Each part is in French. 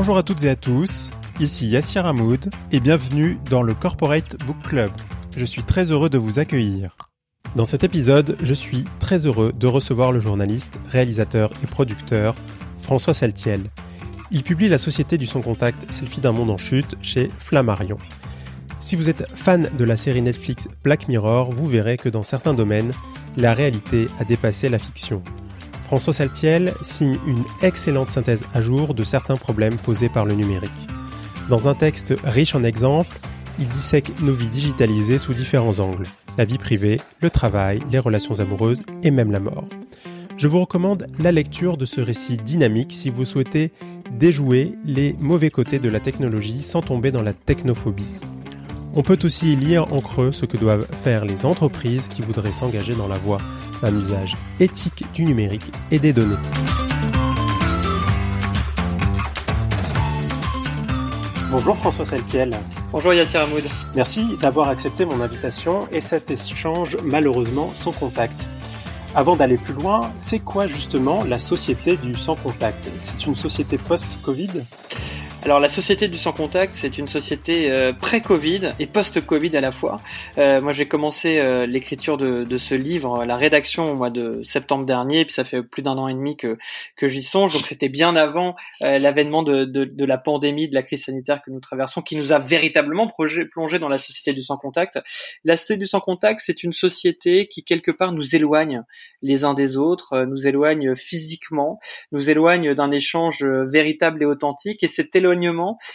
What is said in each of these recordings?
Bonjour à toutes et à tous, ici Yassir Hamoud et bienvenue dans le Corporate Book Club. Je suis très heureux de vous accueillir. Dans cet épisode, je suis très heureux de recevoir le journaliste, réalisateur et producteur François Saltiel. Il publie La Société du Sans Contact, Selfie d'un monde en chute chez Flammarion. Si vous êtes fan de la série Netflix Black Mirror, vous verrez que dans certains domaines, la réalité a dépassé la fiction. François Saltiel signe une excellente synthèse à jour de certains problèmes posés par le numérique. Dans un texte riche en exemples, il dissèque nos vies digitalisées sous différents angles, la vie privée, le travail, les relations amoureuses et même la mort. Je vous recommande la lecture de ce récit dynamique si vous souhaitez déjouer les mauvais côtés de la technologie sans tomber dans la technophobie. On peut aussi lire en creux ce que doivent faire les entreprises qui voudraient s'engager dans la voie d'un usage éthique du numérique et des données. Bonjour François Saltiel. Bonjour Yassir Hamoud. Merci d'avoir accepté mon invitation et cet échange malheureusement sans contact. Avant d'aller plus loin, c'est quoi justement la société du sans contact? C'est une société post-Covid? Alors la société du sans contact, c'est une société euh, pré-Covid et post-Covid à la fois. Euh, moi j'ai commencé euh, l'écriture de, de, ce livre, la rédaction au mois de septembre dernier, puis ça fait plus d'un an et demi que, que j'y songe, donc c'était bien avant l'avènement de, de, de, la pandémie, de la crise sanitaire que nous traversons, qui nous a véritablement plongé dans la société du sans contact. La société du sans contact, c'est une société qui quelque part nous éloigne les uns des autres, nous éloigne physiquement, nous éloigne d'un échange véritable et authentique, et c'est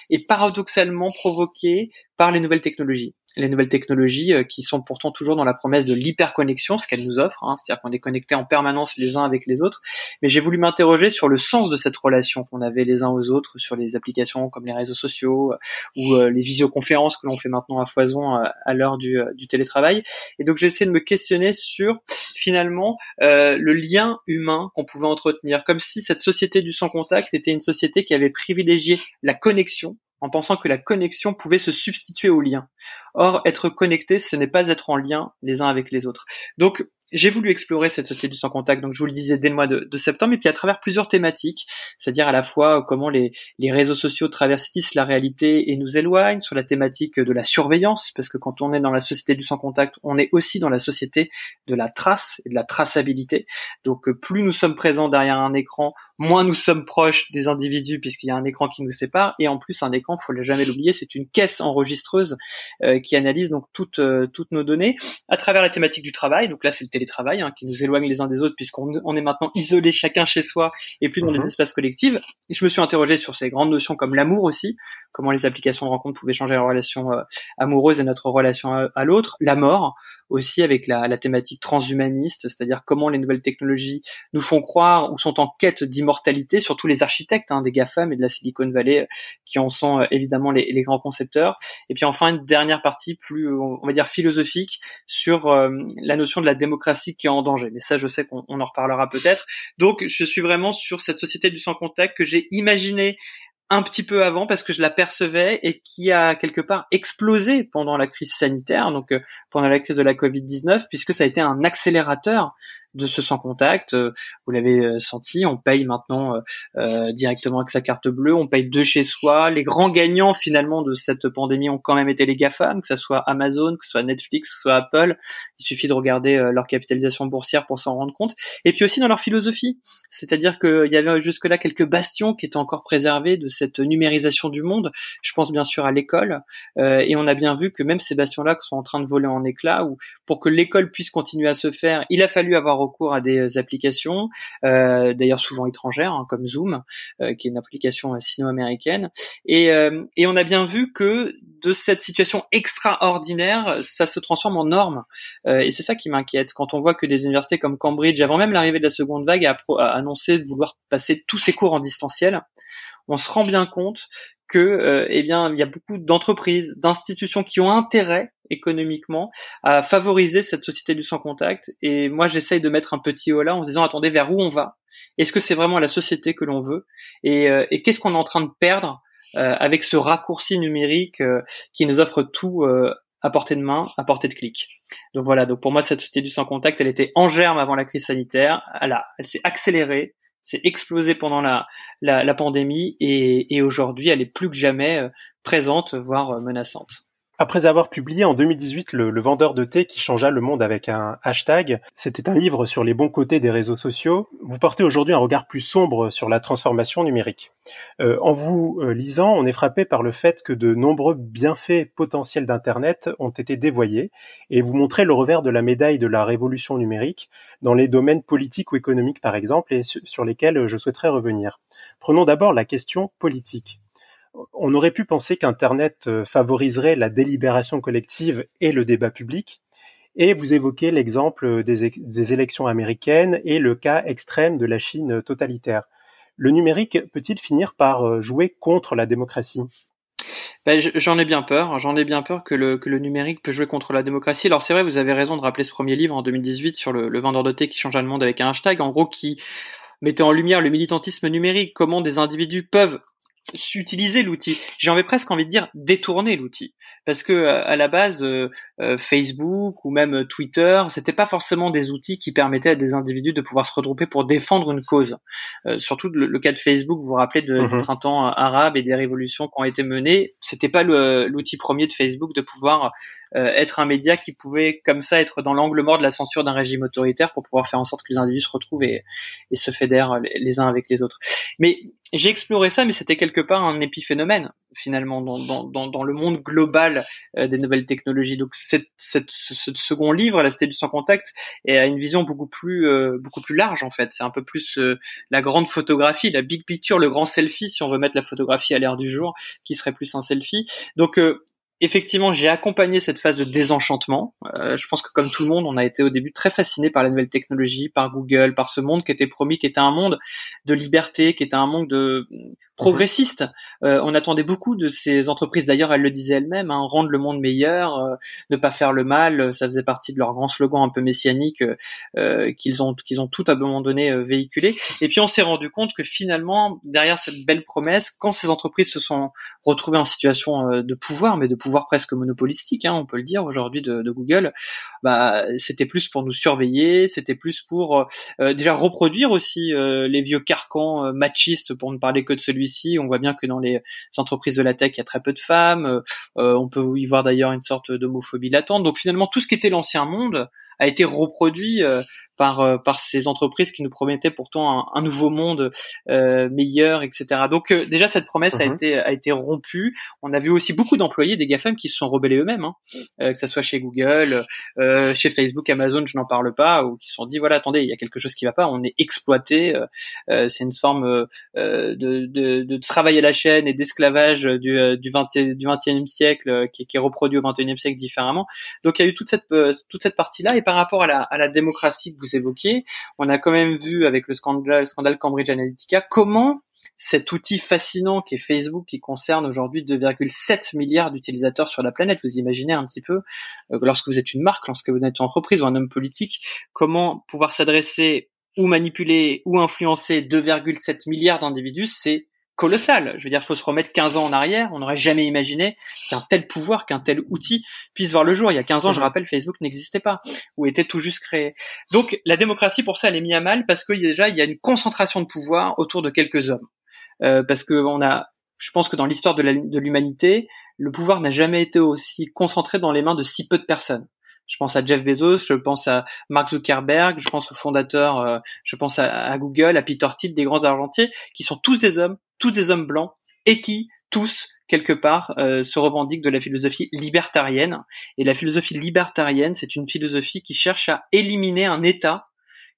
est paradoxalement provoqué par les nouvelles technologies les nouvelles technologies euh, qui sont pourtant toujours dans la promesse de l'hyperconnexion, ce qu'elles nous offrent, hein, c'est-à-dire qu'on est connecté en permanence les uns avec les autres. Mais j'ai voulu m'interroger sur le sens de cette relation qu'on avait les uns aux autres sur les applications comme les réseaux sociaux euh, ou euh, les visioconférences que l'on fait maintenant à foison à l'heure du, du, télétravail. Et donc j'ai essayé de me questionner sur finalement le lien humain qu'on pouvait entretenir, comme si cette société du sans contact était une société qui avait privilégié la connexion en pensant que la connexion pouvait se substituer au lien. Or, être connecté, ce n'est pas être en lien les uns avec les autres. Donc, j'ai voulu explorer cette société du sans contact, donc je vous le disais dès le mois de, septembre, et puis à travers plusieurs thématiques, c'est-à-dire à la fois comment les, les réseaux sociaux traversent la réalité et nous éloignent, sur la thématique de la surveillance, parce que quand on est dans la société du sans contact, on est aussi dans la société de la trace et de la traçabilité. Donc plus nous sommes présents derrière un écran, moins nous sommes proches des individus puisqu'il y a un écran qui nous sépare, et en plus un écran, faut jamais l'oublier, c'est une caisse enregistreuse euh, qui analyse donc toutes euh, toutes nos données à travers la thématique du travail. Donc là, c'est le télétravail hein, qui nous éloigne les uns des autres puisqu'on on est maintenant isolé chacun chez soi et plus dans les mhm. espaces collectifs. Et je me suis interrogé sur ces grandes notions comme l'amour aussi, comment les applications de rencontre pouvaient changer la relation euh, amoureuse et notre relation à, l'autre, la mort aussi avec la, la thématique transhumaniste, c'est-à-dire comment les nouvelles technologies nous font croire ou sont en quête d'immortalité, surtout les architectes hein, des GAFAM et de la Silicon Valley euh, qui en sont euh, évidemment les, grands concepteurs. Et puis enfin une dernière partie plus, on va dire philosophique sur la notion de la démocratie qui est en danger. Mais ça, je sais qu'on en reparlera peut-être. Donc, je suis vraiment sur cette société du sans contact que j'ai imaginée un petit peu avant parce que je l'apercevais et qui a quelque part explosé pendant la crise sanitaire, donc euh, pendant la crise de la Covid-19, puisque ça a été un accélérateur de ce sans contact. Euh, vous l'avez euh, senti, on paye maintenant euh, directement avec sa carte bleue, on paye de chez soi. Les grands gagnants finalement de cette pandémie ont quand même été les GAFAM, que ce soit Amazon, que ce soit Netflix, que ce soit Apple. Il suffit de regarder leur capitalisation boursière pour s'en rendre compte. Et puis aussi dans leur philosophie, c'est-à-dire qu'il y avait jusque-là quelques bastions qui étaient encore préservés de cette numérisation du monde. Je pense bien sûr à l'école, et on a bien vu que même ces bastions-là sont en train de voler en éclats, ou pour que l'école puisse continuer à se faire, il a fallu avoir recours à des applications, euh, d'ailleurs souvent étrangères, hein, comme Zoom, euh, qui est une application euh, sino-américaine. Et, et on a bien vu que de cette situation extraordinaire, ça se transforme en norme. et c'est ça qui m'inquiète. Quand on voit que des universités comme Cambridge, avant même l'arrivée de la seconde vague, a annoncé de vouloir passer tous ses cours en distanciel, on se rend bien compte que euh, eh bien il y a beaucoup d'entreprises, d'institutions qui ont intérêt économiquement à favoriser cette société du sans contact et moi j'essaye de mettre un petit haut là en se disant attendez vers où on va? Est-ce que c'est vraiment la société que l'on veut? Et, euh, et qu'est-ce qu'on est en train de perdre euh, avec ce raccourci numérique qui nous offre tout à portée de main, à portée de clic? Donc voilà, donc pour moi cette société du sans contact, elle était en germe avant la crise sanitaire, elle, elle s'est accélérée, c'est explosé pendant la, pandémie et, et aujourd'hui elle est plus que jamais présente, voire menaçante. Après avoir publié en 2018 le, vendeur de thé qui changea le monde avec un hashtag, c'était un livre sur les bons côtés des réseaux sociaux, vous portez aujourd'hui un regard plus sombre sur la transformation numérique. Euh, en vous euh, lisant, on est frappé par le fait que de nombreux bienfaits potentiels d'Internet ont été dévoyés, et vous montrez le revers de la médaille de la révolution numérique dans les domaines politiques ou économiques par exemple, et sur lesquels je souhaiterais revenir. Prenons d'abord la question politique on aurait pu penser qu'Internet euh, favoriserait la délibération collective et le débat public, et vous évoquez l'exemple des, élections américaines et le cas extrême de la Chine totalitaire. Le numérique peut-il finir par euh, jouer contre la démocratie? Ben, j'en ai bien peur. J'en ai bien peur que le, numérique peut jouer contre la démocratie. Alors c'est vrai, vous avez raison de rappeler ce premier livre en 2018 sur le, vendeur de thé qui change le monde avec un hashtag, en gros qui mettait en lumière le militantisme numérique, comment des individus peuvent utiliser l'outil. J'ai envie presque envie de dire détourner l'outil, parce que euh, à la base, euh, euh, Facebook ou même Twitter, c'était pas forcément des outils qui permettaient à des individus de pouvoir se regrouper pour défendre une cause. surtout le, cas de Facebook, vous vous rappelez de, du mhm. printemps arabe et des révolutions qui ont été menées, c'était pas l'outil premier de Facebook de pouvoir être un média qui pouvait comme ça être dans l'angle mort de la censure d'un régime autoritaire pour pouvoir faire en sorte que les individus se retrouvent et, et se fédèrent les uns avec les autres. Mais j'ai exploré ça, mais c'était quelque part un épiphénomène finalement dans, dans, dans, le monde global euh, des nouvelles technologies. Donc cette, cette, ce second livre, La Cité du sans contact, a une vision beaucoup plus euh, beaucoup plus large en fait. C'est un peu plus euh, la grande photographie, la big picture, le grand selfie si on veut mettre la photographie à l'ère du jour, qui serait plus un selfie. Donc effectivement, j'ai accompagné cette phase de désenchantement. Euh, je pense que comme tout le monde, on a été au début très fasciné par la nouvelle technologie, par Google, par ce monde qui était promis, qui était un monde de liberté, qui était un monde de progressiste. Euh, on attendait beaucoup de ces entreprises. D'ailleurs, elles le disaient elles-mêmes, hein, rendre le monde meilleur, euh, ne pas faire le mal. Ça faisait partie de leur grand slogan un peu messianique euh, qu'ils ont qu'ils ont tout à un moment donné véhiculé. Et puis on s'est rendu compte que finalement, derrière cette belle promesse, quand ces entreprises se sont retrouvées en situation de pouvoir, mais de pouvoir presque monopolistique, hein, on peut le dire aujourd'hui de, de, Google, bah c'était plus pour nous surveiller, c'était plus pour déjà reproduire aussi les vieux carcans machistes, pour ne parler que de celui on voit bien que dans les entreprises de la tech, il y a très peu de femmes. Euh, euh, on peut y voir d'ailleurs une sorte d'homophobie latente. Donc finalement, tout ce qui était l'ancien monde a été reproduit euh, par euh, par ces entreprises qui nous promettaient pourtant un, nouveau monde euh, meilleur, etc. Donc euh, déjà cette promesse a mhm. été a été rompue. On a vu aussi beaucoup d'employés des GAFAM qui se sont rebellés eux-mêmes, hein, que ce soit chez Google, chez Facebook, Amazon, je n'en parle pas, ou qui se sont dit voilà attendez il y a quelque chose qui va pas, on est exploité. c'est une forme de, de, de, travail à la chaîne et d'esclavage du du 20 du 21e siècle qui, qui, est reproduit au 21e siècle différemment. Donc il y a eu toute cette toute cette partie là et par rapport à la à la démocratie vous évoquiez, on a quand même vu avec le scandale, scandale Cambridge Analytica comment cet outil fascinant qui est Facebook, qui concerne aujourd'hui 2,7 milliards d'utilisateurs sur la planète. Vous imaginez un petit peu, euh, lorsque vous êtes une marque, lorsque vous êtes une entreprise ou un homme politique, comment pouvoir s'adresser ou manipuler ou influencer 2,7 milliards d'individus, c'est colossal. Je veux dire, il faut se remettre 15 ans en arrière. On n'aurait jamais imaginé qu'un tel pouvoir, qu'un tel outil puisse voir le jour. Il y a 15 ans, je mhm. rappelle, Facebook n'existait pas ou était tout juste créé. Donc, la démocratie, pour ça, elle est mise à mal parce que déjà, il y a une concentration de pouvoir autour de quelques hommes. Euh, parce que on a, je pense que dans l'histoire de l'humanité, le pouvoir n'a jamais été aussi concentré dans les mains de si peu de personnes. Je pense à Jeff Bezos, je pense à Mark Zuckerberg, je pense aux fondateurs, euh, je pense à, Google, à Peter Thiel, des grands argentiers, qui sont tous des hommes, tous des hommes blancs, et qui tous quelque part euh, se revendiquent de la philosophie libertarienne. Et la philosophie libertarienne, c'est une philosophie qui cherche à éliminer un État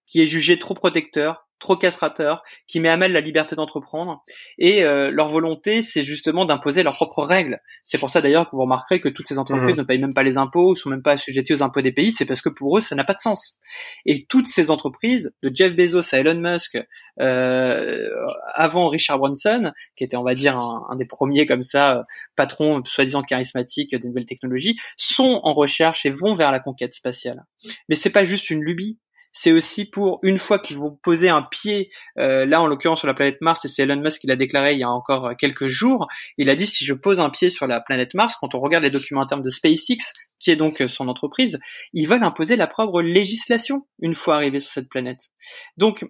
qui est jugé trop protecteur, trop castrateur, qui met à mal la liberté d'entreprendre. Et euh, leur volonté, c'est justement d'imposer leurs propres règles. C'est pour ça d'ailleurs que vous remarquerez que toutes ces entreprises mmh. ne payent même pas les impôts, sont même pas assujetties aux impôts des pays. C'est parce que pour eux, ça n'a pas de sens. Et toutes ces entreprises, de Jeff Bezos à Elon Musk, euh, avant Richard Branson, qui était, on va dire, un, un des premiers comme ça, patrons soi-disant charismatiques des nouvelles technologies, sont en recherche et vont vers la conquête spatiale. Mais c'est pas juste une lubie c'est aussi pour une fois qu'ils vont poser un pied, euh, là en l'occurrence sur la planète Mars, et c'est Elon Musk qui l'a déclaré il y a encore euh, quelques jours, il a dit si je pose un pied sur la planète Mars, quand on regarde les documents en termes de SpaceX, qui est donc euh, son entreprise, ils veulent imposer la propre législation une fois arrivés sur cette planète. Donc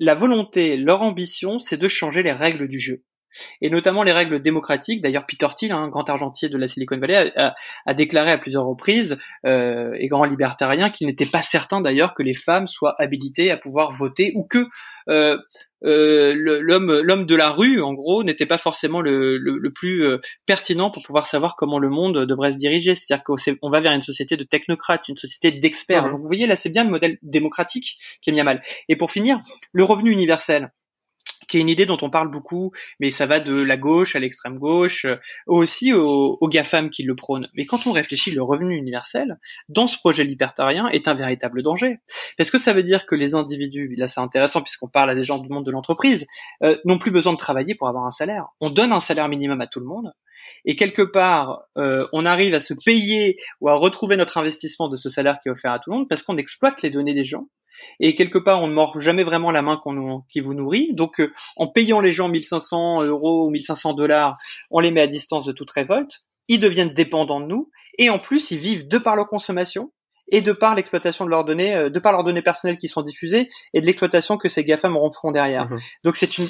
la volonté, leur ambition, c'est de changer les règles du jeu et notamment les règles démocratiques. D'ailleurs, Peter Thiel, un grand argentier de la Silicon Valley, a, déclaré à plusieurs reprises, euh, et grand libertarien, qu'il n'était pas certain d'ailleurs que les femmes soient habilitées à pouvoir voter ou que euh, euh, l'homme l'homme de la rue en gros n'était pas forcément le, le, plus pertinent pour pouvoir savoir comment le monde devrait se diriger. C'est-à-dire qu'on va vers une société de technocrates une société d'experts. Donc vous voyez là c'est bien le modèle démocratique qui est mis à mal. Et pour finir le revenu universel qui est une idée dont on parle beaucoup, mais ça va de la gauche à l'extrême gauche, euh, aussi aux, aux GAFAM qui le prônent. Mais quand on réfléchit, le revenu universel, dans ce projet libertarien, est un véritable danger. Est-ce que ça veut dire que les individus, là c'est intéressant puisqu'on parle à des gens du monde de l'entreprise, euh, n'ont plus besoin de travailler pour avoir un salaire On donne un salaire minimum à tout le monde, et quelque part, euh, on arrive à se payer ou à retrouver notre investissement de ce salaire qui est offert à tout le monde parce qu'on exploite les données des gens et quelque part on ne mord jamais vraiment la main qu'on qui vous nourrit. Donc euh, en payant les gens 1500 euros ou 1500 dollars, on les met à distance de toute révolte. Ils deviennent dépendants de nous et en plus ils vivent de par leur consommation et de par l'exploitation de leurs données, euh, de par leurs données personnelles qui sont diffusées et de l'exploitation que ces GAFAM feront derrière. Mmh Donc c'est une,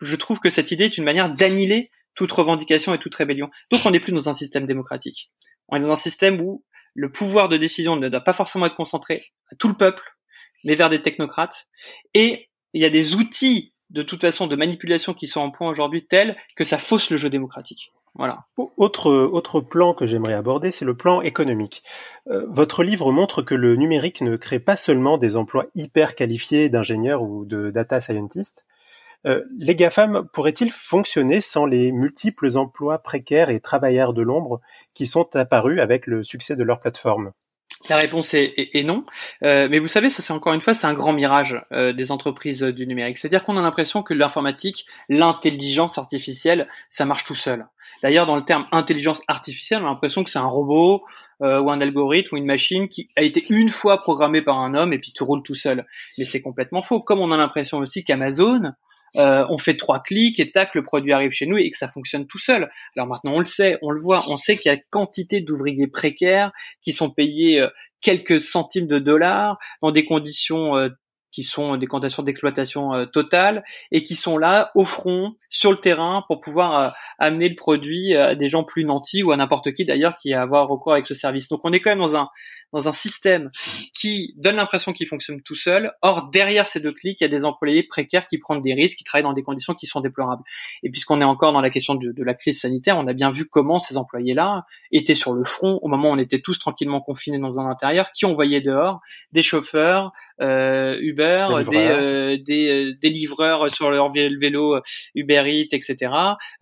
je trouve que cette idée est une manière d'annihiler toute revendication et toute rébellion. Donc on n'est plus dans un système démocratique. On est dans un système où le pouvoir de décision ne doit pas forcément être concentré à tout le peuple, mais vers des technocrates. Et il y a des outils de toute façon de manipulation qui sont en point aujourd'hui tels que ça fausse le jeu démocratique. Voilà. Autre, autre plan que j'aimerais aborder, c'est le plan économique. Euh, votre livre montre que le numérique ne crée pas seulement des emplois hyper qualifiés d'ingénieurs ou de data scientists. Euh, les GAFAM pourraient-ils fonctionner sans les multiples emplois précaires et travailleurs de l'ombre qui sont apparus avec le succès de leur plateforme? La réponse est, non, euh, mais vous savez, ça c'est encore une fois, c'est un grand mirage euh, des entreprises du numérique. C'est-à-dire qu'on a l'impression que l'informatique, l'intelligence artificielle, ça marche tout seul. D'ailleurs, dans le terme intelligence artificielle, on a l'impression que c'est un robot euh, ou un algorithme ou une machine qui a été une fois programmé par un homme et puis tout roule tout seul. Mais c'est complètement faux. Comme on a l'impression aussi qu'Amazon, euh, on fait trois clics et tac, le produit arrive chez nous et que ça fonctionne tout seul. Alors maintenant, on le sait, on le voit, on sait qu'il y a quantité d'ouvriers précaires qui sont payés euh, quelques centimes de dollars dans des conditions euh, qui sont des conditions d'exploitation euh, totale et qui sont là au front sur le terrain pour pouvoir euh, amener le produit à des gens plus nantis ou à n'importe qui d'ailleurs qui a avoir recours avec ce service. Donc on est quand même dans un dans un système qui donne l'impression qu'il fonctionne tout seul. Or derrière ces deux clics, il y a des employés précaires qui prennent des risques, qui travaillent dans des conditions qui sont déplorables. Et puisqu'on est encore dans la question de, de la crise sanitaire, on a bien vu comment ces employés-là étaient sur le front au moment où on était tous tranquillement confinés dans un intérieur, qui on voyait dehors des chauffeurs, euh, Uber des, euh, des, euh, des, livreurs sur leur vélo Uber Eats, etc.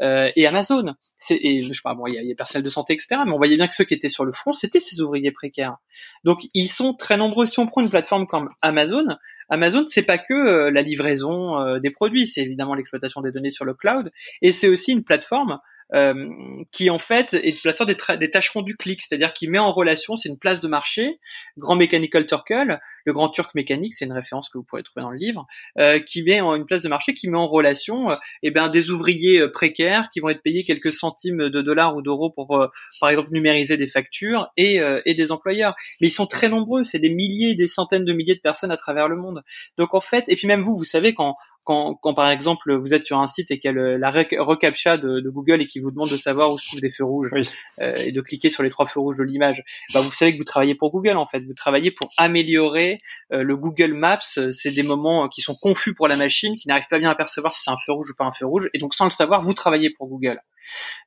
Euh, et Amazon. Et je sais pas, bon, il y a, y a personnel de santé, etc. Mais on voyait bien que ceux qui étaient sur le front, c'était ces ouvriers précaires. Donc ils sont très nombreux. Si on prend une plateforme comme Amazon, Amazon, c'est pas que la livraison des produits, c'est évidemment l'exploitation des données sur le cloud, et c'est aussi une plateforme euh, qui en fait est placeur des, des tâcherons du clic, c'est-à-dire qui met en relation, c'est une place de marché, Grand Mechanical Turkle, le grand turc mécanique, c'est une référence que vous pourrez trouver dans le livre, euh, qui met en une place de marché, qui met en relation euh, eh ben, des ouvriers euh, précaires qui vont être payés quelques centimes de dollars ou d'euros pour, euh, par exemple, numériser des factures et, et des employeurs. Mais ils sont très nombreux, c'est des milliers, des centaines de milliers de personnes à travers le monde. Donc en fait, et puis même vous, vous savez quand quand, quand, par exemple vous êtes sur un site et qu'il y a la recaptcha de, de, Google et qui vous demande de savoir où se trouvent des feux rouges euh, et de cliquer sur les trois feux rouges de l'image, bah vous savez que vous travaillez pour Google en fait. Vous travaillez pour améliorer euh, le Google Maps. C'est des moments qui sont confus pour la machine, qui n'arrive pas bien à percevoir si c'est un feu rouge ou pas un feu rouge. Et donc sans le savoir, vous travaillez pour Google.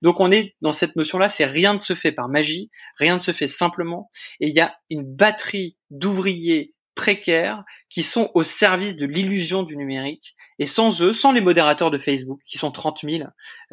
Donc on est dans cette notion-là, c'est rien ne se fait par magie, rien ne se fait simplement. Et il y a une batterie d'ouvriers précaires qui sont au service de l'illusion du numérique. Et sans eux, sans les modérateurs de Facebook, qui sont 30 000,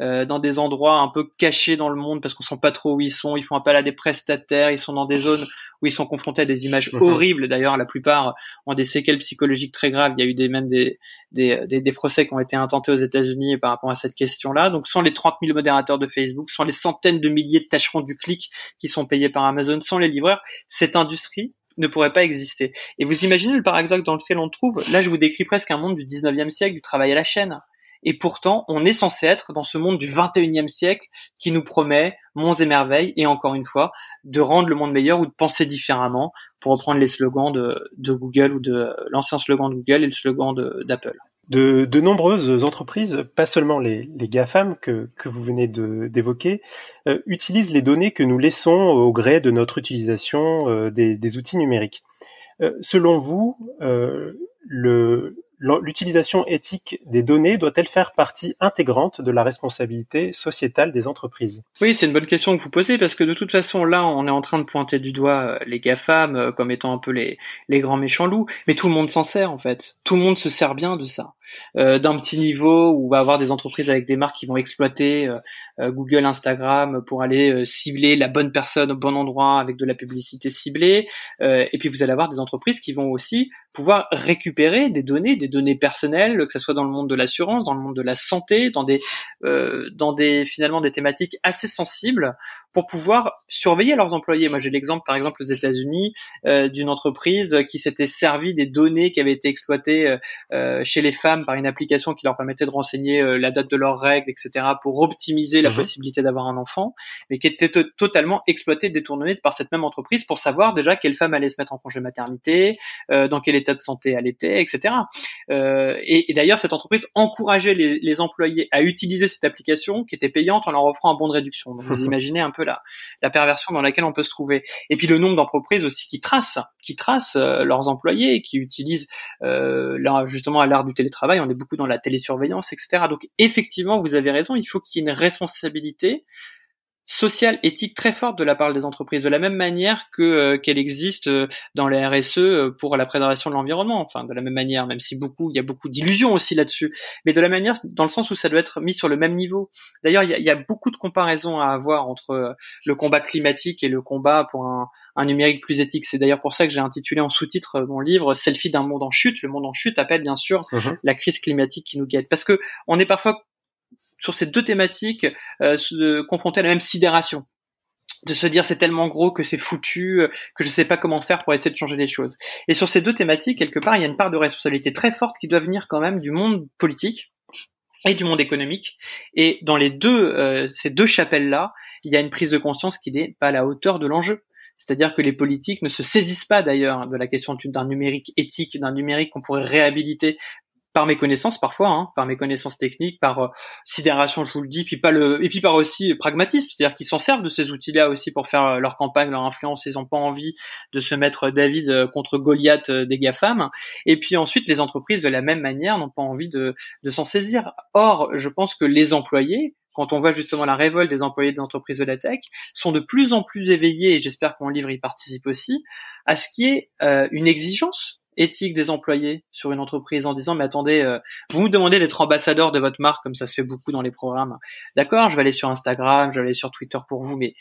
euh, dans des endroits un peu cachés dans le monde parce qu'on sait pas trop où ils sont, ils font appel à des prestataires, ils sont dans des zones où ils sont confrontés à des images horribles. D'ailleurs, la plupart ont des séquelles psychologiques très graves. Il y a eu des, même des, des, des, procès qui ont été intentés aux États-Unis par rapport à cette question-là. Donc, sans les 30 000 modérateurs de Facebook, sans les centaines de milliers de tâcherons du clic qui sont payés par Amazon, sans les livreurs, cette industrie ne pourrait pas exister. Et vous imaginez le paradoxe dans lequel on trouve? Là, je vous décris presque un monde du 19e siècle, du travail à la chaîne. Et pourtant, on est censé être dans ce monde du 21e siècle qui nous promet monts et merveilles, et encore une fois, de rendre le monde meilleur ou de penser différemment, pour reprendre les slogans de, de Google ou de l'ancien slogan de Google et le slogan d'Apple. De, nombreuses entreprises, pas seulement les, les GAFAM que, que vous venez d'évoquer, euh, utilisent les données que nous laissons au gré de notre utilisation euh, des, des, outils numériques. Euh, selon vous, le, l'utilisation éthique des données doit-elle faire partie intégrante de la responsabilité sociétale des entreprises? Oui, c'est une bonne question que vous posez parce que de toute façon, là, on est en train de pointer du doigt euh, les GAFAM euh, comme étant un peu les, les grands méchants loups, mais tout le monde s'en sert en fait. Tout le monde se sert bien de ça. Euh, d'un petit niveau où on va avoir des entreprises avec des marques qui vont exploiter Google, Instagram pour aller cibler la bonne personne au bon endroit avec de la publicité ciblée. et puis vous allez avoir des entreprises qui vont aussi pouvoir récupérer des données, des données personnelles, que ce soit dans le monde de l'assurance, dans le monde de la santé, dans des, euh, dans des finalement des thématiques assez sensibles, pour pouvoir surveiller leurs employés. Moi, j'ai l'exemple, par exemple, aux États-Unis, euh, d'une entreprise qui s'était servi des données qui avaient été exploitées euh, euh chez les femmes par une application qui leur permettait de renseigner euh, la date de leurs règles, etc., pour optimiser la mhm. possibilité d'avoir un enfant, mais qui était totalement exploitée, détournée par cette même entreprise pour savoir déjà quelle femme allait se mettre en congé maternité, euh, dans quel état de santé elle était, etc. Euh, et, et d'ailleurs, cette entreprise encourageait les, les, employés à utiliser cette application qui était payante en leur offrant un bon de réduction. Donc, vous imaginez un peu la, la perversion dans laquelle on peut se trouver. Et puis le nombre d'entreprises aussi qui tracent, qui tracent euh, leurs employés, qui utilisent euh, là, justement à l'art du télétravail, on est beaucoup dans la télésurveillance, etc. Donc effectivement, vous avez raison, il faut qu'il y ait une responsabilité sociale, éthique très forte de la part des entreprises, de la même manière que euh, qu'elle existe euh, dans les RSE euh, pour la préservation de l'environnement. Enfin, de la même manière, même si beaucoup, il y a beaucoup d'illusions aussi là-dessus, mais de la manière, dans le sens où ça doit être mis sur le même niveau. D'ailleurs, il y a, y a beaucoup de comparaisons à avoir entre le combat climatique et le combat pour un, un numérique plus éthique. C'est d'ailleurs pour ça que j'ai intitulé en sous-titre mon livre Selfie d'un monde en chute. Le monde en chute appelle bien sûr la crise climatique qui nous guette, parce que on est parfois sur ces deux thématiques euh, confrontés à la même sidération de se dire c'est tellement gros que c'est foutu, euh, que je sais pas comment faire pour essayer de changer les choses. Et sur ces deux thématiques, quelque part, il y a une part de responsabilité très forte qui doit venir quand même du monde politique et du monde économique. Et dans les deux, euh, ces deux chapelles-là, il y a une prise de conscience qui n'est pas à la hauteur de l'enjeu. C'est-à-dire que les politiques ne se saisissent pas d'ailleurs de la question d'un numérique éthique, d'un numérique qu'on pourrait réhabiliter par mes connaissances parfois, hein, par mes connaissances techniques, par euh, sidération, je vous le dis, puis pas le, et puis par aussi pragmatisme, c'est-à-dire qu'ils s'en servent de ces outils-là aussi pour faire euh, leur campagne, leur influence. Ils n'ont pas envie de se mettre David euh, contre Goliath des GAFAM. Et puis ensuite, les entreprises de la même manière n'ont pas envie de, de s'en saisir. Or, je pense que les employés, quand on voit justement la révolte des employés des entreprises de la tech, sont de plus en plus éveillés, et j'espère que mon livre y participe aussi, à ce qui est une exigence éthique des employés sur une entreprise en disant mais attendez, euh, vous demandez d'être ambassadeur de votre marque comme ça se fait beaucoup dans les programmes. D'accord, je vais aller sur Instagram, je vais aller sur Twitter pour vous, mais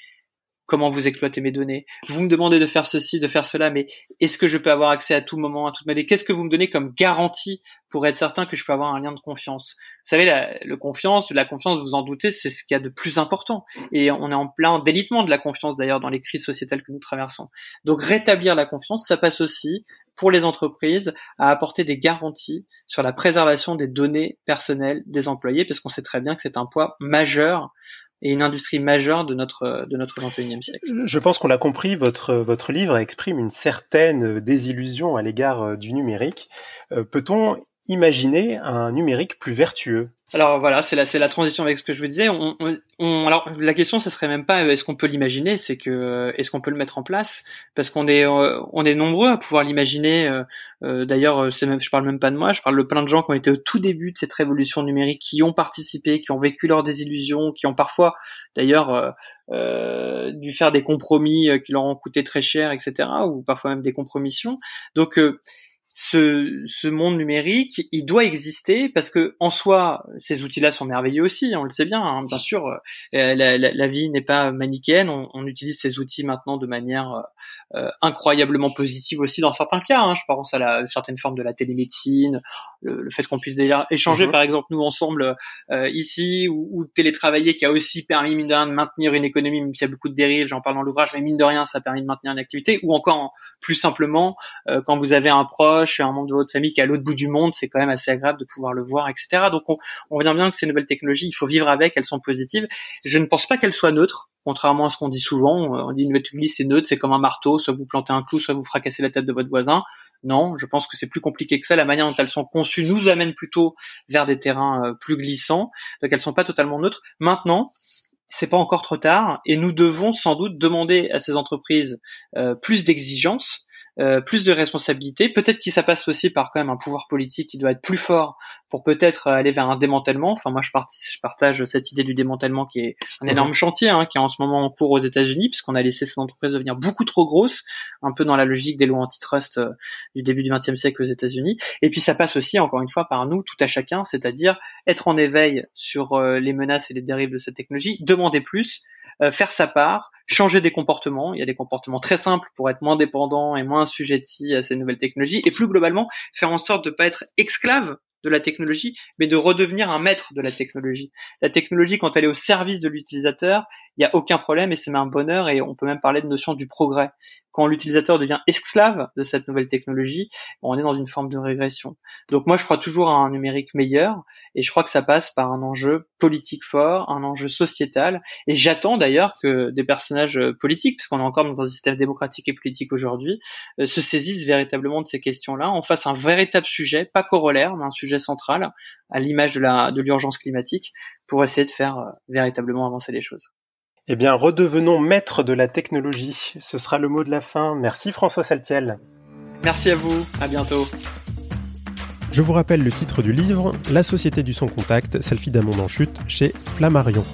comment vous exploitez mes données. Vous me demandez de faire ceci, de faire cela, mais est-ce que je peux avoir accès à tout moment, à toute manière Qu'est-ce que vous me donnez comme garantie pour être certain que je peux avoir un lien de confiance? Vous savez, la, le confiance, la confiance, vous en doutez, c'est ce qu'il y a de plus important. Et on est en plein délitement de la confiance d'ailleurs dans les crises sociétales que nous traversons. Donc rétablir la confiance, ça passe aussi pour les entreprises à apporter des garanties sur la préservation des données personnelles des employés, parce qu'on sait très bien que c'est un poids majeur et une industrie majeure de notre de notre 21e siècle. Je pense qu'on l'a compris, votre votre livre exprime une certaine désillusion à l'égard euh, du numérique. Euh, peut-on imaginer un numérique plus vertueux alors voilà, c'est la c'est la transition avec ce que je vous disais. On, on, alors la question, ce serait même pas est-ce qu'on peut l'imaginer, c'est que est-ce qu'on peut le mettre en place? Parce qu'on est euh, on est nombreux à pouvoir l'imaginer. Euh, euh, D'ailleurs, c'est même je parle même pas de moi, je parle de plein de gens qui ont été au tout début de cette révolution numérique, qui ont participé, qui ont vécu leurs désillusions, qui ont parfois d'ailleurs euh, dû faire des compromis qui leur ont coûté très cher, etc. Ou parfois même des compromissions. Donc ce, ce, monde numérique, il doit exister parce que en soi, ces outils-là sont merveilleux aussi. On le sait bien, hein, bien sûr. Euh, la, la, la vie n'est pas manichéenne. On, on, utilise ces outils maintenant de manière euh, euh, incroyablement positive aussi dans certains cas. Hein. Je pense à la certaine forme de la télémédecine, le, fait qu'on puisse déjà échanger, mhm. par exemple, nous ensemble euh, ici, ou, ou, télétravailler, qui a aussi permis mine de rien de maintenir une économie, même s'il y a beaucoup de dérives. J'en parle dans l'ouvrage, mais mine de rien, ça a permis de maintenir une activité. Ou encore plus simplement, euh, quand vous avez un proche proche, un membre de votre famille qui est à l'autre bout du monde, c'est quand même assez agréable de pouvoir le voir, etc. Donc on, on voit bien que ces nouvelles technologies, il faut vivre avec, elles sont positives. Je ne pense pas qu'elles soient neutres, contrairement à ce qu'on dit souvent. On dit une nouvelle technologie c'est neutre, c'est comme un marteau, soit vous plantez un clou, soit vous fracassez la tête de votre voisin. Non, je pense que c'est plus compliqué que ça. La manière dont elles sont conçues nous amène plutôt vers des terrains euh, plus glissants, donc elles sont pas totalement neutres. Maintenant, c'est pas encore trop tard et nous devons sans doute demander à ces entreprises euh, plus d'exigences euh, plus de responsabilités. Peut-être que ça passe aussi par quand même un pouvoir politique qui doit être plus fort pour peut-être aller vers un démantèlement. Enfin, moi, je, je partage cette idée du démantèlement qui est un énorme mhm. chantier, hein, qui est en ce moment en cours aux États-Unis, puisqu'on a laissé ces entreprises devenir beaucoup trop grosses, un peu dans la logique des lois antitrust euh, du début du XXe siècle aux États-Unis. Et puis, ça passe aussi, encore une fois, par nous, tout à chacun, c'est-à-dire être en éveil sur euh, les menaces et les dérives de cette technologie, demander plus, euh, faire sa part, changer des comportements. Il y a des comportements très simples pour être moins dépendant et moins assujetti à ces nouvelles technologies. Et plus globalement, faire en sorte de ne pas être esclave de la technologie, mais de redevenir un maître de la technologie. La technologie, quand elle est au service de l'utilisateur, il n'y a aucun problème et c'est même un bonheur et on peut même parler de notion du progrès. Quand l'utilisateur devient esclave de cette nouvelle technologie, on est dans une forme de régression. Donc moi, je crois toujours à un numérique meilleur et je crois que ça passe par un enjeu politique fort, un enjeu sociétal. Et j'attends d'ailleurs que des personnages politiques, puisqu'on est encore dans un système démocratique et politique aujourd'hui, euh, se saisissent véritablement de ces questions-là, en fasse un véritable sujet, pas corollaire, mais un sujet central, à l'image de la de l'urgence climatique, pour essayer de faire euh, véritablement avancer les choses. Eh bien, redevenons maîtres de la technologie. Ce sera le mot de la fin. Merci François Saltiel. Merci à vous. À bientôt. Je vous rappelle le titre du livre, La Société du Son Contact, Selfie d'un monde en chute, chez Flammarion.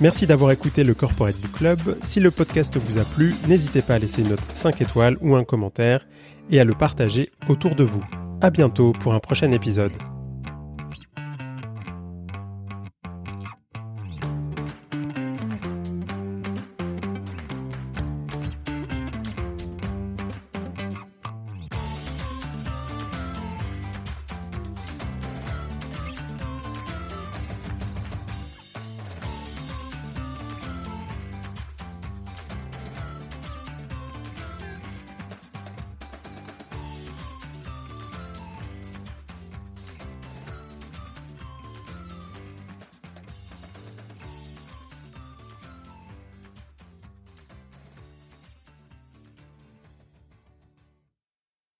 Merci d'avoir écouté le Corporate Book Club. Si le podcast vous a plu, n'hésitez pas à laisser une note 5 étoiles ou un commentaire et à le partager autour de vous. À bientôt pour un prochain épisode.